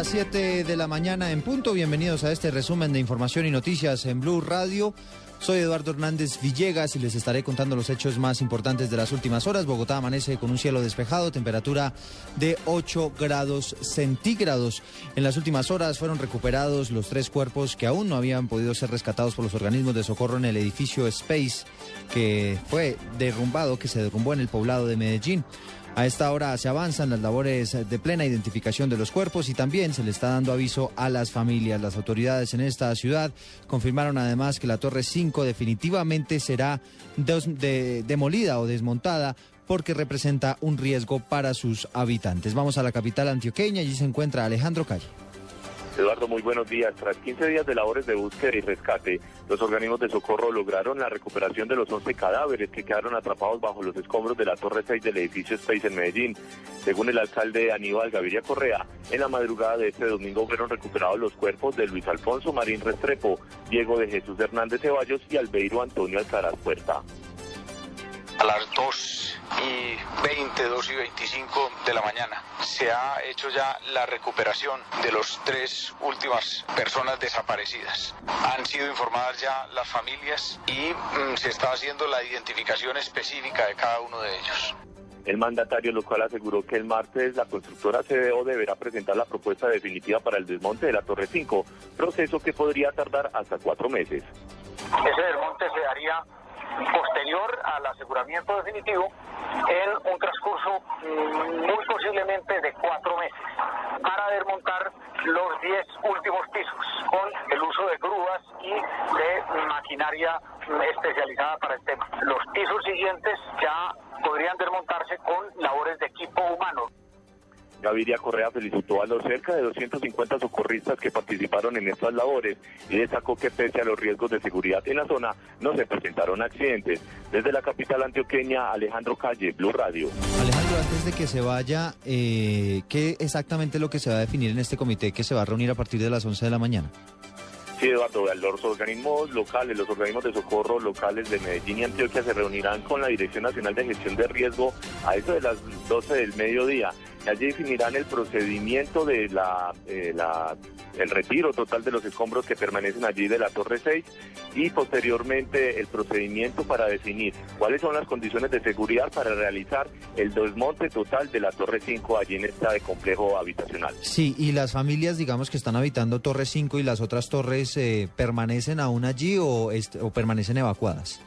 Las 7 de la mañana en punto. Bienvenidos a este resumen de información y noticias en Blue Radio. Soy Eduardo Hernández Villegas y les estaré contando los hechos más importantes de las últimas horas. Bogotá amanece con un cielo despejado, temperatura de 8 grados centígrados. En las últimas horas fueron recuperados los tres cuerpos que aún no habían podido ser rescatados por los organismos de socorro en el edificio Space que fue derrumbado, que se derrumbó en el poblado de Medellín. A esta hora se avanzan las labores de plena identificación de los cuerpos y también se le está dando aviso a las familias. Las autoridades en esta ciudad confirmaron además que la Torre 5 definitivamente será demolida o desmontada porque representa un riesgo para sus habitantes. Vamos a la capital antioqueña, allí se encuentra Alejandro Calle. Eduardo, muy buenos días. Tras 15 días de labores de búsqueda y rescate, los organismos de socorro lograron la recuperación de los 11 cadáveres que quedaron atrapados bajo los escombros de la Torre 6 del edificio Space en Medellín. Según el alcalde Aníbal Gaviria Correa, en la madrugada de este domingo fueron recuperados los cuerpos de Luis Alfonso Marín Restrepo, Diego de Jesús Hernández Ceballos y Albeiro Antonio Alcaraz Puerta. A las 2 y 20, 2 y 25 de la mañana. Se ha hecho ya la recuperación de los tres últimas personas desaparecidas. Han sido informadas ya las familias y mm, se está haciendo la identificación específica de cada uno de ellos. El mandatario local aseguró que el martes la constructora CDO deberá presentar la propuesta definitiva para el desmonte de la Torre 5, proceso que podría tardar hasta cuatro meses. Ese desmonte se haría posterior al aseguramiento definitivo en un transcurso muy posiblemente de cuatro meses para desmontar los diez últimos pisos con el uso de grúas y de maquinaria especializada para el tema. Los pisos siguientes ya podrían desmontarse con labores de equipo humano. Gaviria Correa felicitó a los cerca de 250 socorristas que participaron en estas labores y destacó que pese a los riesgos de seguridad en la zona, no se presentaron accidentes. Desde la capital antioqueña, Alejandro Calle, Blue Radio. Alejandro, antes de que se vaya, eh, ¿qué exactamente es lo que se va a definir en este comité que se va a reunir a partir de las 11 de la mañana? Sí, Eduardo, los organismos locales, los organismos de socorro locales de Medellín y Antioquia se reunirán con la Dirección Nacional de Gestión de Riesgo a eso de las 12 del mediodía. Allí definirán el procedimiento de la, eh, la- el retiro total de los escombros que permanecen allí de la Torre 6 y posteriormente el procedimiento para definir cuáles son las condiciones de seguridad para realizar el desmonte total de la Torre 5 allí en este complejo habitacional. Sí, y las familias, digamos, que están habitando Torre 5 y las otras torres, eh, ¿permanecen aún allí o, o permanecen evacuadas?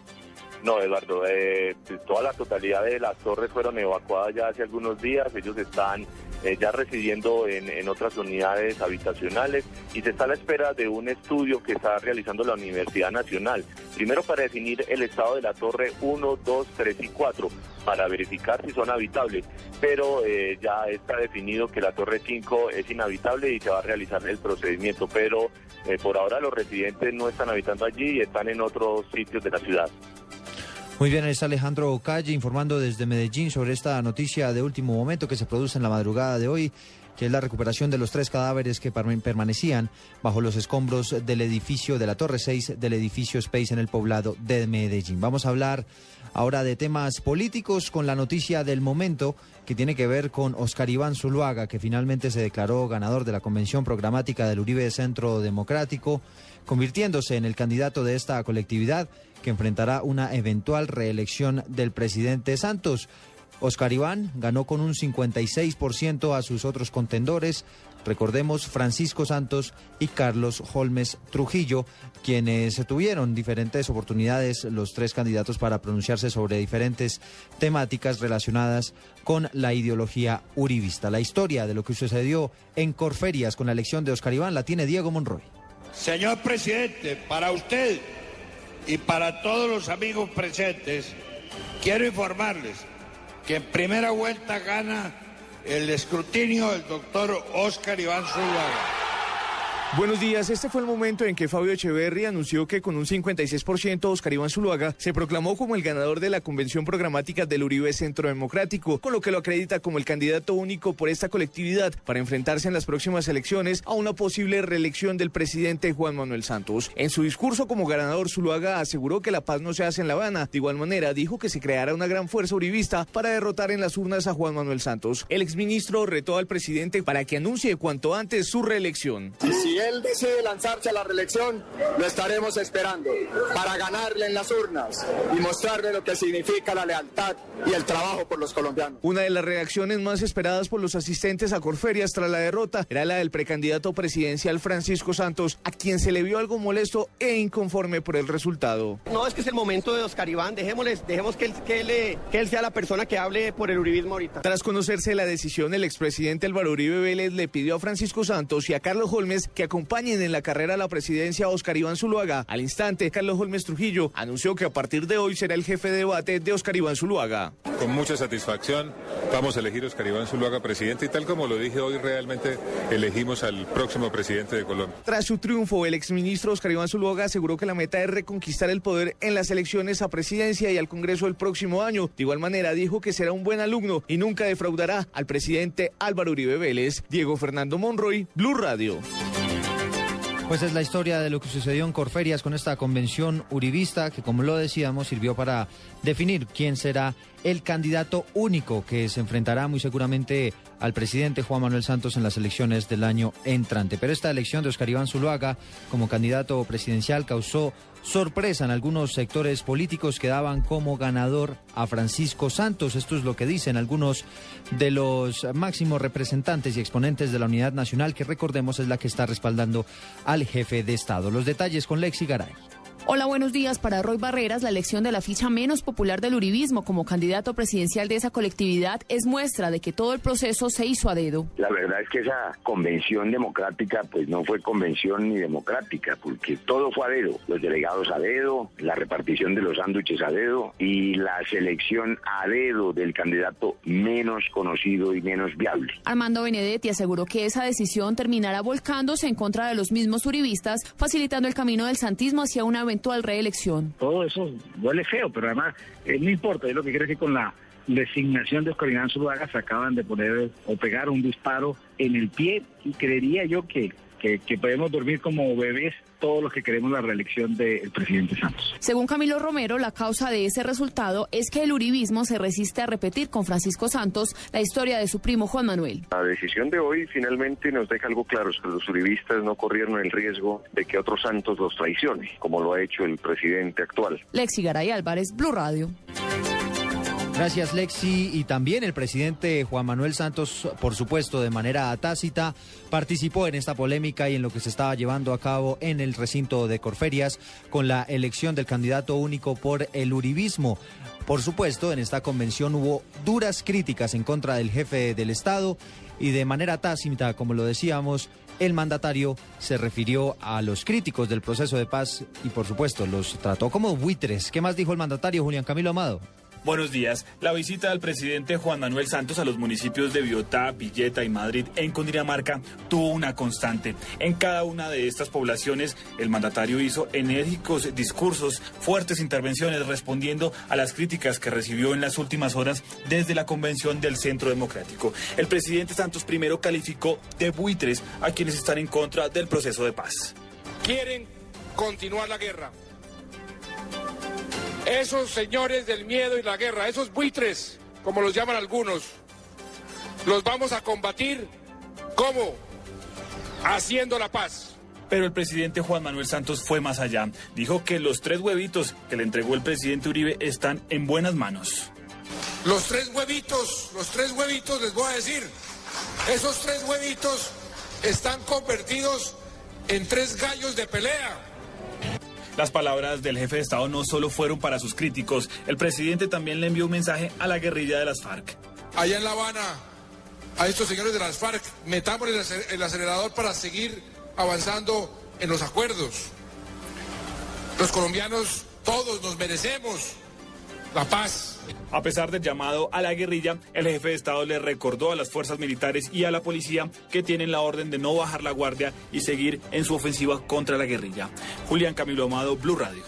No, Eduardo, eh, toda la totalidad de las torres fueron evacuadas ya hace algunos días. Ellos están eh, ya residiendo en, en otras unidades habitacionales y se está a la espera de un estudio que está realizando la Universidad Nacional. Primero para definir el estado de la torre 1, 2, 3 y 4 para verificar si son habitables, pero eh, ya está definido que la torre 5 es inhabitable y se va a realizar el procedimiento, pero por ahora los residentes no están habitando allí y están en otros sitios de la ciudad. Muy bien, es Alejandro Calle informando desde Medellín sobre esta noticia de último momento que se produce en la madrugada de hoy, que es la recuperación de los tres cadáveres que perma- permanecían bajo los escombros del edificio de la Torre 6 del edificio Space en el poblado de Medellín. Vamos a hablar ahora de temas políticos con la noticia del momento que tiene que ver con Oscar Iván Zuluaga, que finalmente se declaró ganador de la convención programática del Uribe Centro Democrático, convirtiéndose en el candidato de esta colectividad que enfrentará una eventual reelección del presidente Santos. Oscar Iván ganó con un 56% a sus otros contendores, recordemos Francisco Santos y Carlos Holmes Trujillo, quienes tuvieron diferentes oportunidades los tres candidatos para pronunciarse sobre diferentes temáticas relacionadas con la ideología uribista. La historia de lo que sucedió en Corferias con la elección de Oscar Iván la tiene Diego Monroy. Señor presidente, para usted y para todos los amigos presentes, quiero informarles que en primera vuelta gana el escrutinio del doctor Oscar Iván Zuluaga. Buenos días. Este fue el momento en que Fabio Echeverri anunció que con un 56% Oscar Iván Zuluaga se proclamó como el ganador de la convención programática del Uribe Centro Democrático, con lo que lo acredita como el candidato único por esta colectividad para enfrentarse en las próximas elecciones a una posible reelección del presidente Juan Manuel Santos. En su discurso como ganador, Zuluaga aseguró que la paz no se hace en La Habana. De igual manera, dijo que se creará una gran fuerza uribista para derrotar en las urnas a Juan Manuel Santos. El exministro retó al presidente para que anuncie cuanto antes su reelección él decide lanzarse a la reelección, lo estaremos esperando para ganarle en las urnas y mostrarle lo que significa la lealtad y el trabajo por los colombianos. Una de las reacciones más esperadas por los asistentes a Corferias tras la derrota era la del precandidato presidencial Francisco Santos, a quien se le vio algo molesto e inconforme por el resultado. No, es que es el momento de Oscar Iván, dejémosles, dejemos que él, que, él, que él sea la persona que hable por el uribismo ahorita. Tras conocerse la decisión, el expresidente Álvaro Uribe Vélez le pidió a Francisco Santos y a Carlos Holmes que acompañen en la carrera a la presidencia Oscar Iván Zuluaga. Al instante, Carlos Holmes Trujillo anunció que a partir de hoy será el jefe de debate de Oscar Iván Zuluaga. Con mucha satisfacción vamos a elegir a Oscar Iván Zuluaga presidente y tal como lo dije hoy, realmente elegimos al próximo presidente de Colombia. Tras su triunfo, el exministro Oscar Iván Zuluaga aseguró que la meta es reconquistar el poder en las elecciones a presidencia y al Congreso el próximo año. De igual manera, dijo que será un buen alumno y nunca defraudará al presidente Álvaro Uribe Vélez. Diego Fernando Monroy, Blue Radio. Pues es la historia de lo que sucedió en Corferias con esta convención uribista que, como lo decíamos, sirvió para definir quién será el candidato único que se enfrentará muy seguramente al presidente Juan Manuel Santos en las elecciones del año entrante. Pero esta elección de Oscar Iván Zuluaga como candidato presidencial causó sorpresa en algunos sectores políticos que daban como ganador a Francisco Santos. Esto es lo que dicen algunos de los máximos representantes y exponentes de la Unidad Nacional, que recordemos es la que está respaldando al jefe de Estado. Los detalles con Lexi Garay. Hola, buenos días. Para Roy Barreras, la elección de la ficha menos popular del uribismo como candidato presidencial de esa colectividad es muestra de que todo el proceso se hizo a dedo. La verdad es que esa convención democrática pues no fue convención ni democrática, porque todo fue a dedo. Los delegados a dedo, la repartición de los sándwiches a dedo y la selección a dedo del candidato menos conocido y menos viable. Armando Benedetti aseguró que esa decisión terminará volcándose en contra de los mismos uribistas, facilitando el camino del santismo hacia una eventual reelección. Todo eso duele feo, pero además eh, no importa, es lo que quiere decir con la designación de Oscar Iván Zuluaga se acaban de poner o pegar un disparo en el pie y creería yo que que, podemos dormir como bebés todos los que queremos la reelección del presidente Santos. Según Camilo Romero, la causa de ese resultado es que el uribismo se resiste a repetir con Francisco Santos la historia de su primo Juan Manuel. La decisión de hoy finalmente nos deja algo claro, es que los uribistas no corrieron el riesgo de que otro Santos los traicione, como lo ha hecho el presidente actual. Lexi Garay Álvarez, Blue Radio. Gracias Lexi y también el presidente Juan Manuel Santos, por supuesto, de manera tácita, participó en esta polémica y en lo que se estaba llevando a cabo en el recinto de Corferias con la elección del candidato único por el Uribismo. Por supuesto, en esta convención hubo duras críticas en contra del jefe del Estado y de manera tácita, como lo decíamos, el mandatario se refirió a los críticos del proceso de paz y por supuesto los trató como buitres. ¿Qué más dijo el mandatario Julián Camilo Amado? Buenos días. La visita del presidente Juan Manuel Santos a los municipios de Biotá, Villeta y Madrid en Cundinamarca tuvo una constante. En cada una de estas poblaciones, el mandatario hizo enérgicos discursos, fuertes intervenciones respondiendo a las críticas que recibió en las últimas horas desde la convención del Centro Democrático. El presidente Santos primero calificó de buitres a quienes están en contra del proceso de paz. Quieren continuar la guerra esos señores del miedo y la guerra, esos buitres, como los llaman algunos, los vamos a combatir ¿cómo? Haciendo la paz. Pero el presidente Juan Manuel Santos fue más allá. Dijo que los tres huevitos que le entregó el presidente Uribe están en buenas manos. Los tres huevitos, los tres huevitos, les voy a decir, esos tres huevitos están convertidos en tres gallos de pelea. Las palabras del jefe de Estado no solo fueron para sus críticos, el presidente también le envió un mensaje a la guerrilla de las FARC. Allá en La Habana, a estos señores de las FARC, metamos el acelerador para seguir avanzando en los acuerdos. Los colombianos todos nos merecemos la paz. A pesar del llamado a la guerrilla, el jefe de Estado le recordó a las fuerzas militares y a la policía que tienen la orden de no bajar la guardia y seguir en su ofensiva contra la guerrilla. Julián Camilo Amado, Blue Radio.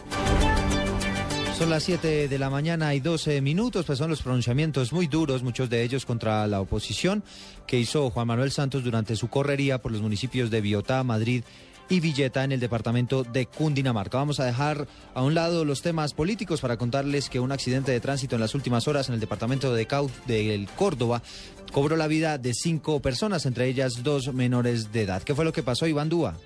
Son las 7 de la mañana y 12 minutos, pues son los pronunciamientos muy duros, muchos de ellos contra la oposición que hizo Juan Manuel Santos durante su correría por los municipios de Biotá, Madrid y Villeta en el departamento de Cundinamarca. Vamos a dejar a un lado los temas políticos para contarles que un accidente de tránsito en las últimas horas en el departamento de Cau del Córdoba cobró la vida de cinco personas, entre ellas dos menores de edad. ¿Qué fue lo que pasó, Iván Dúa?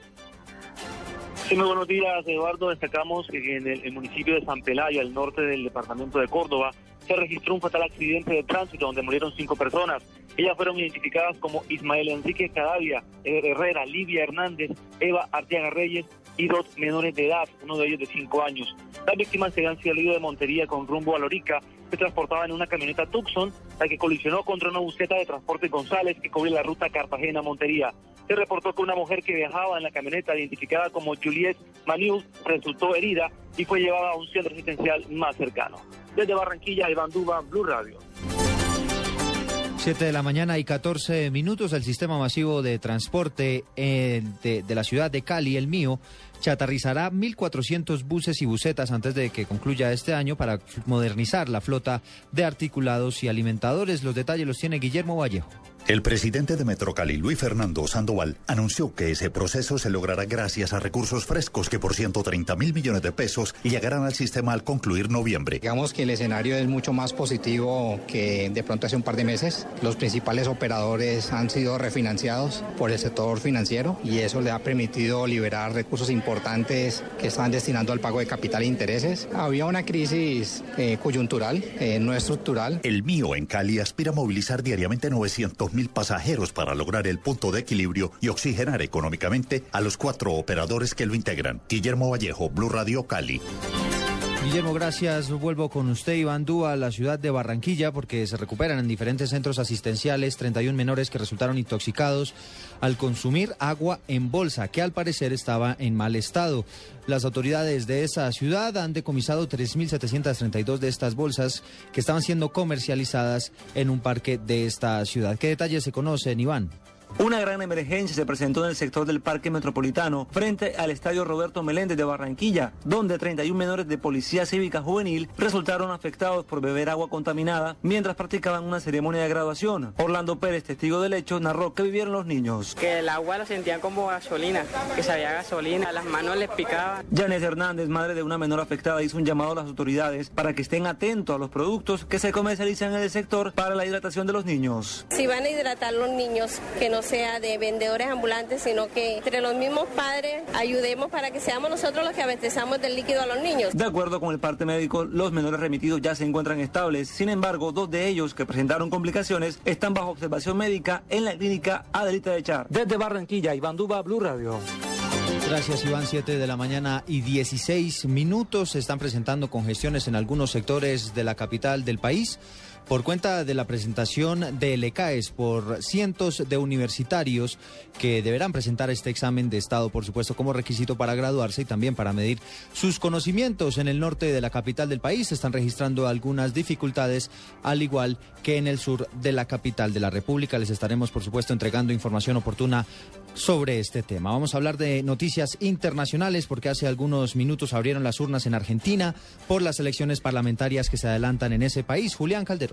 Muy buenos días, Eduardo. Destacamos que en el, municipio de San Pelayo, al norte del departamento de Córdoba, se registró un fatal accidente de tránsito donde murieron cinco personas. Ellas fueron identificadas como Ismael Enrique Cadavia, Herrera, Livia Hernández, Eva Arteaga Reyes y dos menores de edad, uno de ellos de cinco años. Las víctimas se habían salido de Montería con rumbo a Lorica, se transportaban en una camioneta Tucson, la que colisionó contra una busqueta de transporte González que cubre la ruta Cartagena-Montería. Se reportó que una mujer que viajaba en la camioneta, identificada como Juliette Manius, resultó herida y fue llevada a un centro asistencial más cercano. Desde Barranquilla, Iván Blue Radio. 7 de la mañana y 14 minutos. El sistema masivo de transporte eh, de la ciudad de Cali, el mío, chatarrizará 1.400 buses y busetas antes de que concluya este año para modernizar la flota de articulados y alimentadores. Los detalles los tiene Guillermo Vallejo. El presidente de Metrocali, Luis Fernando Sandoval, anunció que ese proceso se logrará gracias a recursos frescos que por 130 mil millones de pesos llegarán al sistema al concluir noviembre. Digamos que el escenario es mucho más positivo que de pronto hace un par de meses. Los principales operadores han sido refinanciados por el sector financiero y eso le ha permitido liberar recursos importantes que estaban destinando al pago de capital e intereses. Había una crisis eh, coyuntural, eh, no estructural. El mío en Cali aspira a movilizar diariamente 900 mil pasajeros para lograr el punto de equilibrio y oxigenar económicamente a los cuatro operadores que lo integran. Guillermo Vallejo, Blue Radio Cali. Guillermo, gracias. Vuelvo con usted, Iván Dúa, a la ciudad de Barranquilla, porque se recuperan en diferentes centros asistenciales 31 menores que resultaron intoxicados al consumir agua en bolsa, que al parecer estaba en mal estado. Las autoridades de esa ciudad han decomisado 3.732 de estas bolsas que estaban siendo comercializadas en un parque de esta ciudad. ¿Qué detalles se conocen, Iván? Una gran emergencia se presentó en el sector del Parque Metropolitano, frente al Estadio Roberto Meléndez de Barranquilla, donde 31 menores de Policía Cívica Juvenil resultaron afectados por beber agua contaminada mientras practicaban una ceremonia de graduación. Orlando Pérez, testigo del hecho, narró que vivieron los niños. Que el agua lo sentían como gasolina, que sabía gasolina, las manos les picaban. Janet Hernández, madre de una menor afectada, hizo un llamado a las autoridades para que estén atentos a los productos que se comercializan en el sector para la hidratación de los niños. Si van a hidratar los niños, que no sea de vendedores ambulantes, sino que entre los mismos padres ayudemos para que seamos nosotros los que abastezamos del líquido a los niños. De acuerdo con el parte médico, los menores remitidos ya se encuentran estables. Sin embargo, dos de ellos que presentaron complicaciones están bajo observación médica en la clínica Adelita de Char. Desde Barranquilla, Iván Duba, Blue Radio. Gracias, Iván. 7 de la mañana y 16 minutos. Se están presentando congestiones en algunos sectores de la capital del país por cuenta de la presentación del ECAES por cientos de universitarios que deberán presentar este examen de Estado, por supuesto, como requisito para graduarse y también para medir sus conocimientos. En el norte de la capital del país se están registrando algunas dificultades, al igual que en el sur de la capital de la República. Les estaremos, por supuesto, entregando información oportuna sobre este tema. Vamos a hablar de noticias internacionales porque hace algunos minutos abrieron las urnas en Argentina por las elecciones parlamentarias que se adelantan en ese país. Julián Calderón.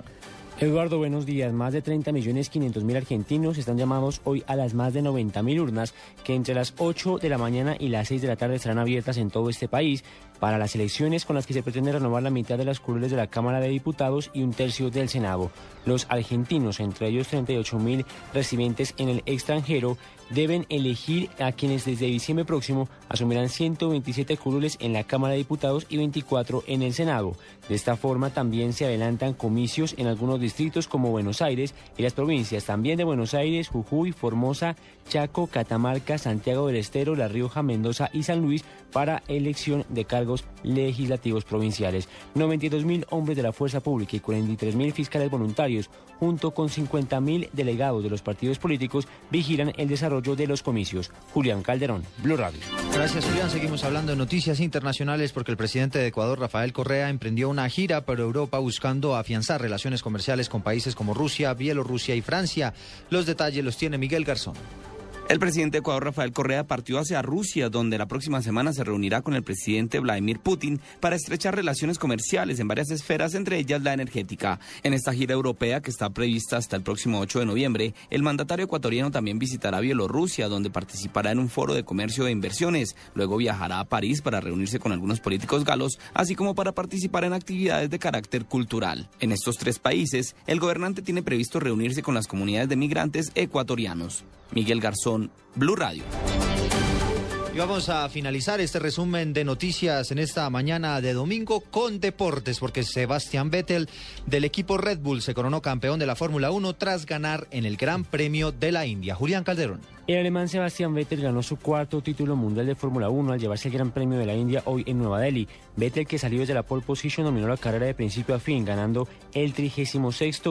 Eduardo, buenos días. Más de 30 millones 500 mil argentinos están llamados hoy a las más de 90 mil urnas que entre las 8 de la mañana y las 6 de la tarde estarán abiertas en todo este país para las elecciones con las que se pretende renovar la mitad de las curules de la Cámara de Diputados y un tercio del Senado. Los argentinos, entre ellos 38 mil residentes en el extranjero, deben elegir a quienes desde diciembre próximo asumirán 127 curules en la Cámara de Diputados y 24 en el Senado. De esta forma también se adelantan comicios en algunos distritos como Buenos Aires y las provincias también de Buenos Aires, Jujuy, Formosa, Chaco, Catamarca, Santiago del Estero, La Rioja, Mendoza y San Luis para elección de cargos cargos legislativos provinciales. 92 mil hombres de la fuerza pública y 43 mil fiscales voluntarios, junto con 50 mil delegados de los partidos políticos, vigilan el desarrollo de los comicios. Julián Calderón, Blue Radio. Gracias, Julián. Seguimos hablando de noticias internacionales porque el presidente de Ecuador, Rafael Correa, emprendió una gira por Europa buscando afianzar relaciones comerciales con países como Rusia, Bielorrusia y Francia. Los detalles los tiene Miguel Garzón. El presidente de Ecuador, Rafael Correa, partió hacia Rusia, donde la próxima semana se reunirá con el presidente Vladimir Putin para estrechar relaciones comerciales en varias esferas, entre ellas la energética. En esta gira europea, que está prevista hasta el próximo 8 de noviembre, el mandatario ecuatoriano también visitará Bielorrusia, donde participará en un foro de comercio e inversiones. Luego viajará a París para reunirse con algunos políticos galos, así como para participar en actividades de carácter cultural. En estos tres países, el gobernante tiene previsto reunirse con las comunidades de migrantes ecuatorianos. Miguel Garzón, Blue Radio. Y vamos a finalizar este resumen de noticias en esta mañana de domingo con deportes, porque Sebastián Vettel del equipo Red Bull se coronó campeón de la Fórmula 1 tras ganar en el Gran Premio de la India. Julián Calderón. El alemán Sebastián Vettel ganó su cuarto título mundial de Fórmula 1 al llevarse el Gran Premio de la India hoy en Nueva Delhi. Vettel, que salió desde la pole position, dominó la carrera de principio a fin, ganando el 36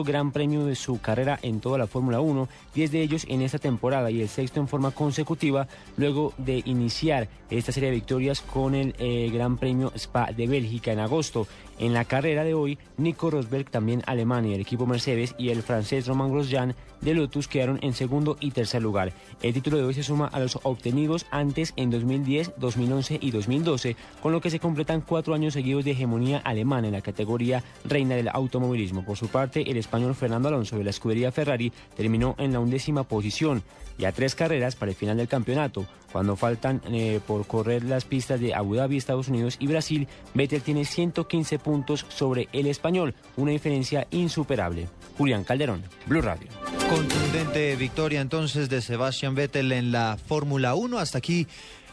Gran Premio de su carrera en toda la Fórmula 1, 10 de ellos en esta temporada y el sexto en forma consecutiva, luego de iniciar esta serie de victorias con el eh, Gran Premio Spa de Bélgica en agosto. En la carrera de hoy, Nico Rosberg, también alemán y el equipo Mercedes, y el francés Romain Grosjean de Lotus quedaron en segundo y tercer lugar. El título de hoy se suma a los obtenidos antes en 2010, 2011 y 2012, con lo que se completan cuatro años seguidos de hegemonía alemana en la categoría reina del automovilismo. Por su parte, el español Fernando Alonso de la escudería Ferrari terminó en la undécima posición y a tres carreras para el final del campeonato. Cuando faltan eh, por correr las pistas de Abu Dhabi, Estados Unidos y Brasil, Vettel tiene 115 puntos sobre el español, una diferencia insuperable. Julián Calderón, Blue Radio. Contundente victoria entonces de Sebastián Vettel en la Fórmula 1. Hasta aquí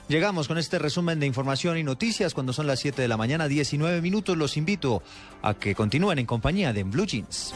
llegamos con este resumen de información y noticias cuando son las 7 de la mañana, 19 minutos. Los invito a que continúen en compañía de Blue Jeans.